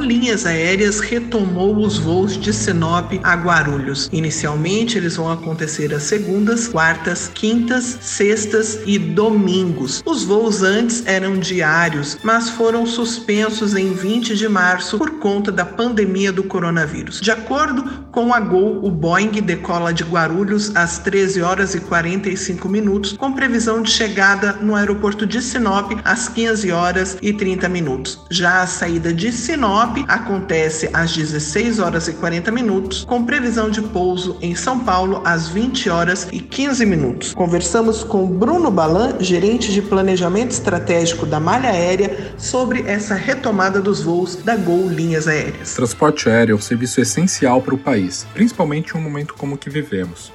Linhas Aéreas retomou os voos de Sinop a Guarulhos. Inicialmente, eles vão acontecer às segundas, quartas, quintas, sextas e domingos. Os voos antes eram diários, mas foram suspensos em 20 de março por conta da pandemia do coronavírus. De acordo com a Gol, o Boeing decola de Guarulhos às 13 horas e 45 minutos, com previsão de chegada no aeroporto de Sinop às 15 horas e 30 minutos. Já a saída de Sinop Sinop acontece às 16 horas e 40 minutos, com previsão de pouso em São Paulo às 20 horas e 15 minutos. Conversamos com Bruno Balan, gerente de planejamento estratégico da Malha Aérea, sobre essa retomada dos voos da Gol Linhas Aéreas. Transporte aéreo é um serviço essencial para o país, principalmente em um momento como o que vivemos.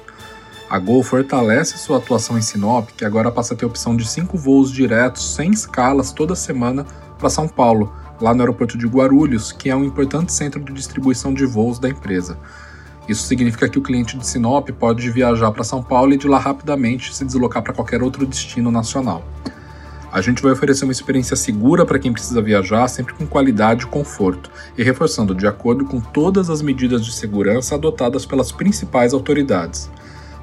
A Gol fortalece sua atuação em Sinop, que agora passa a ter opção de cinco voos diretos sem escalas toda semana para São Paulo, lá no aeroporto de Guarulhos, que é um importante centro de distribuição de voos da empresa. Isso significa que o cliente de Sinop pode viajar para São Paulo e de lá rapidamente se deslocar para qualquer outro destino nacional. A gente vai oferecer uma experiência segura para quem precisa viajar, sempre com qualidade e conforto, e reforçando de acordo com todas as medidas de segurança adotadas pelas principais autoridades.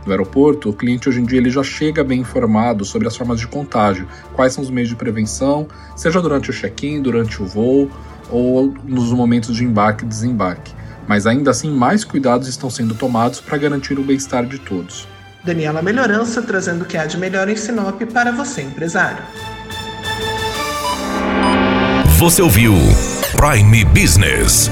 No aeroporto, o cliente hoje em dia ele já chega bem informado sobre as formas de contágio, quais são os meios de prevenção, seja durante o check-in, durante o voo ou nos momentos de embarque e desembarque. Mas ainda assim, mais cuidados estão sendo tomados para garantir o bem-estar de todos. Daniela Melhorança trazendo o que há de melhor em Sinop para você, empresário. Você ouviu Prime Business.